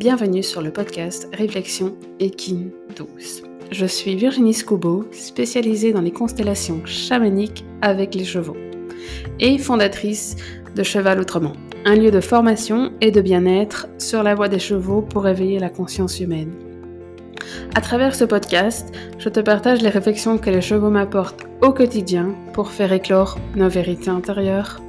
bienvenue sur le podcast Réflexion équine douce. Je suis Virginie Scoubeau, spécialisée dans les constellations chamaniques avec les chevaux et fondatrice de Cheval Autrement, un lieu de formation et de bien-être sur la voie des chevaux pour éveiller la conscience humaine. À travers ce podcast, je te partage les réflexions que les chevaux m'apportent au quotidien pour faire éclore nos vérités intérieures.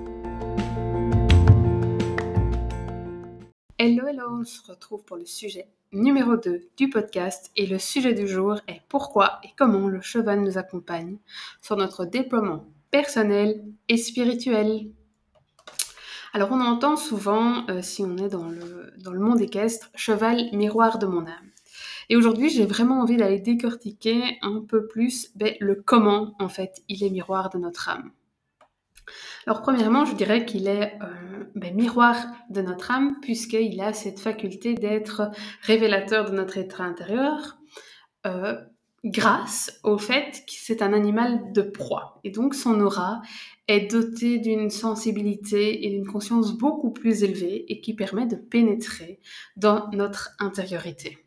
Hello, hello, on se retrouve pour le sujet numéro 2 du podcast et le sujet du jour est pourquoi et comment le cheval nous accompagne sur notre déploiement personnel et spirituel. Alors on entend souvent, euh, si on est dans le, dans le monde équestre, cheval miroir de mon âme. Et aujourd'hui, j'ai vraiment envie d'aller décortiquer un peu plus ben, le comment, en fait, il est miroir de notre âme. Alors, premièrement, je dirais qu'il est euh, ben, miroir de notre âme, puisqu'il a cette faculté d'être révélateur de notre état intérieur, euh, grâce au fait que c'est un animal de proie. Et donc, son aura est dotée d'une sensibilité et d'une conscience beaucoup plus élevée et qui permet de pénétrer dans notre intériorité.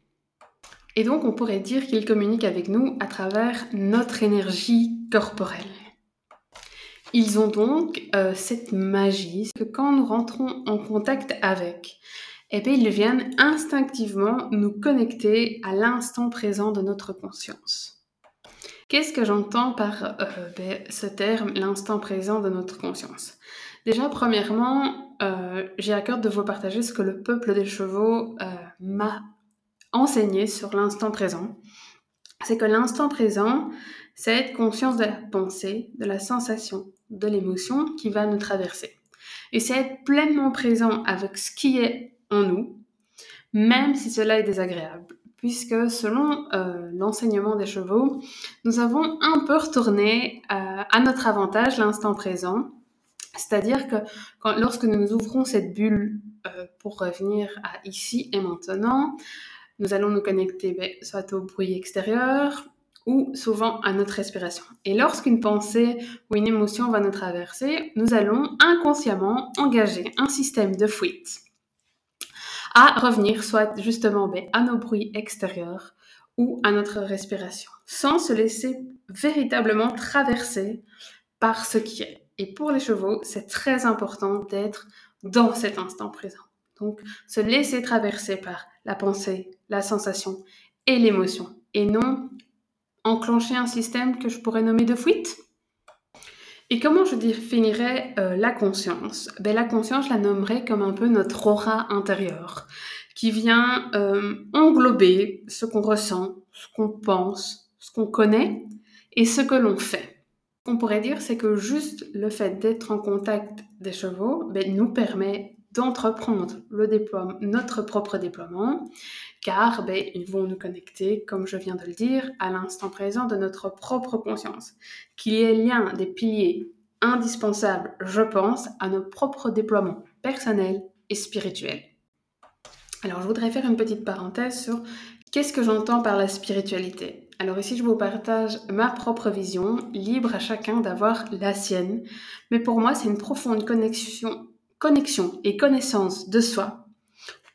Et donc, on pourrait dire qu'il communique avec nous à travers notre énergie corporelle. Ils ont donc euh, cette magie que quand nous rentrons en contact avec, eh bien, ils viennent instinctivement nous connecter à l'instant présent de notre conscience. Qu'est-ce que j'entends par euh, ben, ce terme, l'instant présent de notre conscience? Déjà, premièrement, euh, j'ai à cœur de vous partager ce que le peuple des chevaux m'a enseigné sur l'instant présent, c'est que l'instant présent, c'est être conscience de la pensée, de la sensation, de l'émotion qui va nous traverser. Et c'est être pleinement présent avec ce qui est en nous, même si cela est désagréable. Puisque selon euh, l'enseignement des chevaux, nous avons un peu retourné euh, à notre avantage l'instant présent. C'est-à-dire que lorsque nous ouvrons cette bulle euh, pour revenir à ici et maintenant, nous allons nous connecter ben, soit au bruit extérieur ou souvent à notre respiration. Et lorsqu'une pensée ou une émotion va nous traverser, nous allons inconsciemment engager un système de fuite à revenir soit justement ben, à nos bruits extérieurs ou à notre respiration, sans se laisser véritablement traverser par ce qui est. Et pour les chevaux, c'est très important d'être dans cet instant présent. Donc, se laisser traverser par la pensée, la sensation et l'émotion, et non enclencher un système que je pourrais nommer de fuite. Et comment je définirais euh, la conscience? Ben, La conscience, je la nommerais comme un peu notre aura intérieure, qui vient euh, englober ce qu'on ressent, ce qu'on pense, ce qu'on connaît et ce que l'on fait. Ce qu'on pourrait dire, c'est que juste le fait d'être en contact des chevaux ben, nous permet d'entreprendre le notre propre déploiement, car ben, ils vont nous connecter, comme je viens de le dire, à l'instant présent de notre propre conscience, qui est l'un des piliers indispensables, je pense, à nos propres déploiements personnels et spirituels. Alors, je voudrais faire une petite parenthèse sur qu'est-ce que j'entends par la spiritualité. Alors ici, je vous partage ma propre vision, libre à chacun d'avoir la sienne, mais pour moi, c'est une profonde connexion connexion et connaissance de soi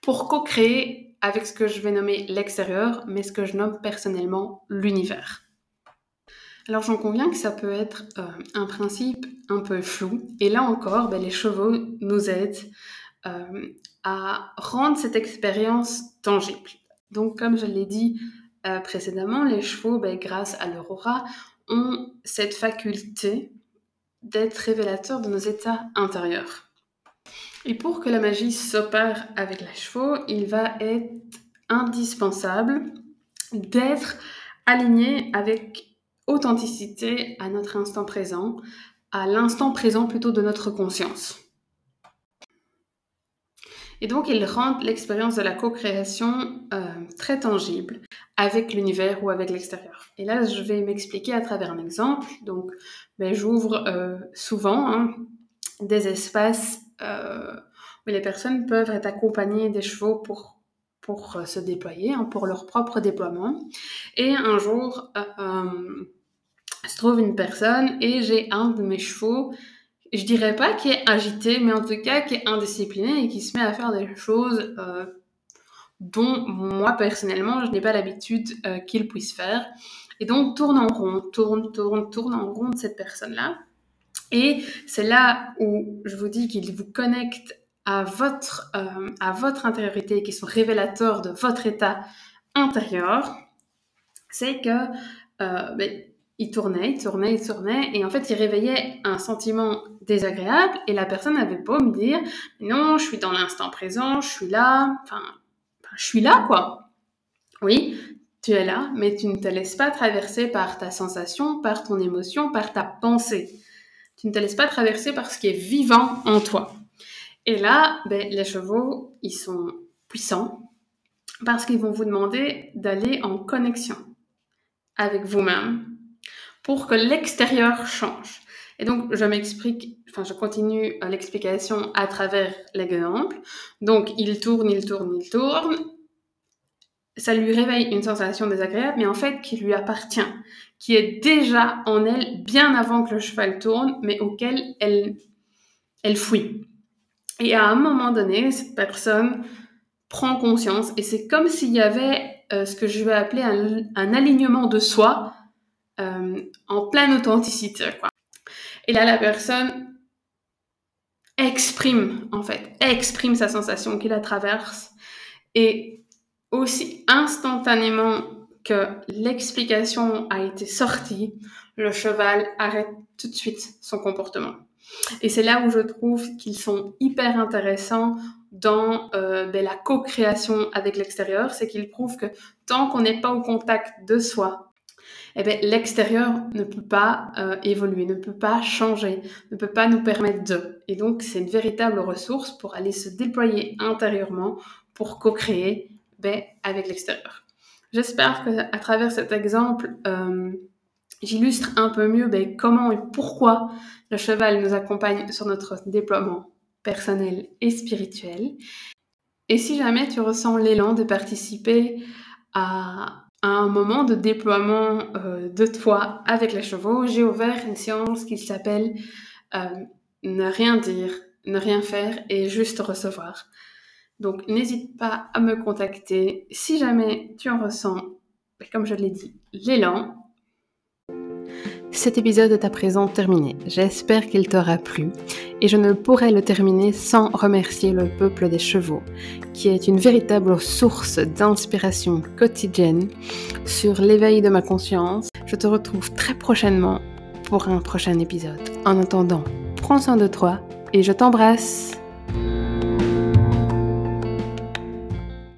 pour co-créer avec ce que je vais nommer l'extérieur, mais ce que je nomme personnellement l'univers. Alors j'en conviens que ça peut être euh, un principe un peu flou, et là encore, ben, les chevaux nous aident euh, à rendre cette expérience tangible. Donc comme je l'ai dit euh, précédemment, les chevaux, ben, grâce à leur aura, ont cette faculté d'être révélateurs de nos états intérieurs. Et pour que la magie s'opère avec les chevaux, il va être indispensable d'être aligné avec authenticité à notre instant présent, à l'instant présent plutôt de notre conscience. Et donc, il rend l'expérience de la co-création euh, très tangible avec l'univers ou avec l'extérieur. Et là, je vais m'expliquer à travers un exemple. Donc, ben, j'ouvre euh, souvent hein, des espaces euh, où les personnes peuvent être accompagnées des chevaux pour, pour euh, se déployer, hein, pour leur propre déploiement. Et un jour, euh, se trouve une personne et j'ai un de mes chevaux, je dirais pas qui est agité, mais en tout cas qui est indiscipliné et qui se met à faire des choses dont moi personnellement je n'ai pas l'habitude euh, qu'il puisse faire. Et donc tourne en rond, tourne, tourne, tourne en rond cette personne-là. Et c'est là où je vous dis qu'il vous connecte à votre, euh, à votre intériorité, qui sont révélateurs de votre état intérieur. C'est que euh, ben, il tournait, il tournait, il tournait, et en fait, il réveillait un sentiment désagréable, et la personne avait beau me dire, non, je suis dans l'instant présent, je suis là, enfin, je suis là, quoi. Oui, tu es là, mais tu ne te laisses pas traverser par ta sensation, par ton émotion, par ta pensée. Tu ne te laisses pas traverser par ce qui est vivant en toi. Et là, ben, les chevaux, ils sont puissants parce qu'ils vont vous demander d'aller en connexion avec vous-même pour que l'extérieur change. Et donc, je m'explique, enfin, je continue l'explication à travers l'exemple. Donc, il tourne, il tourne, il tourne. Ça lui réveille une sensation désagréable, mais en fait, qui lui appartient, qui est déjà en elle bien avant que le cheval tourne, mais auquel elle, elle fuit. Et à un moment donné, cette personne prend conscience, et c'est comme s'il y avait euh, ce que je vais appeler un, un alignement de soi euh, en pleine authenticité. Et là, la personne exprime, en fait, exprime sa sensation qui la traverse. Et aussi instantanément que l'explication a été sortie, le cheval arrête tout de suite son comportement. Et c'est là où je trouve qu'ils sont hyper intéressants dans euh, ben, la co-création avec l'extérieur, c'est qu'ils prouvent que tant qu'on n'est pas au contact de soi, eh bien, l'extérieur ne peut pas euh, évoluer, ne peut pas changer, ne peut pas nous permettre de. Et donc, c'est une véritable ressource pour aller se déployer intérieurement pour co-créer ben, avec l'extérieur. J'espère que à travers cet exemple, euh, j'illustre un peu mieux ben, comment et pourquoi le cheval nous accompagne sur notre déploiement personnel et spirituel. Et si jamais tu ressens l'élan de participer à un moment de déploiement euh, de toi avec les chevaux, j'ai ouvert une séance qui s'appelle euh, Ne rien dire, ne rien faire et juste recevoir. Donc n'hésite pas à me contacter si jamais tu en ressens, comme je l'ai dit, l'élan cet épisode est à présent terminé. J'espère qu'il t'aura plu et je ne pourrais le terminer sans remercier le peuple des chevaux, qui est une véritable source d'inspiration quotidienne sur l'éveil de ma conscience. Je te retrouve très prochainement pour un prochain épisode. En attendant, prends soin de toi et je t'embrasse.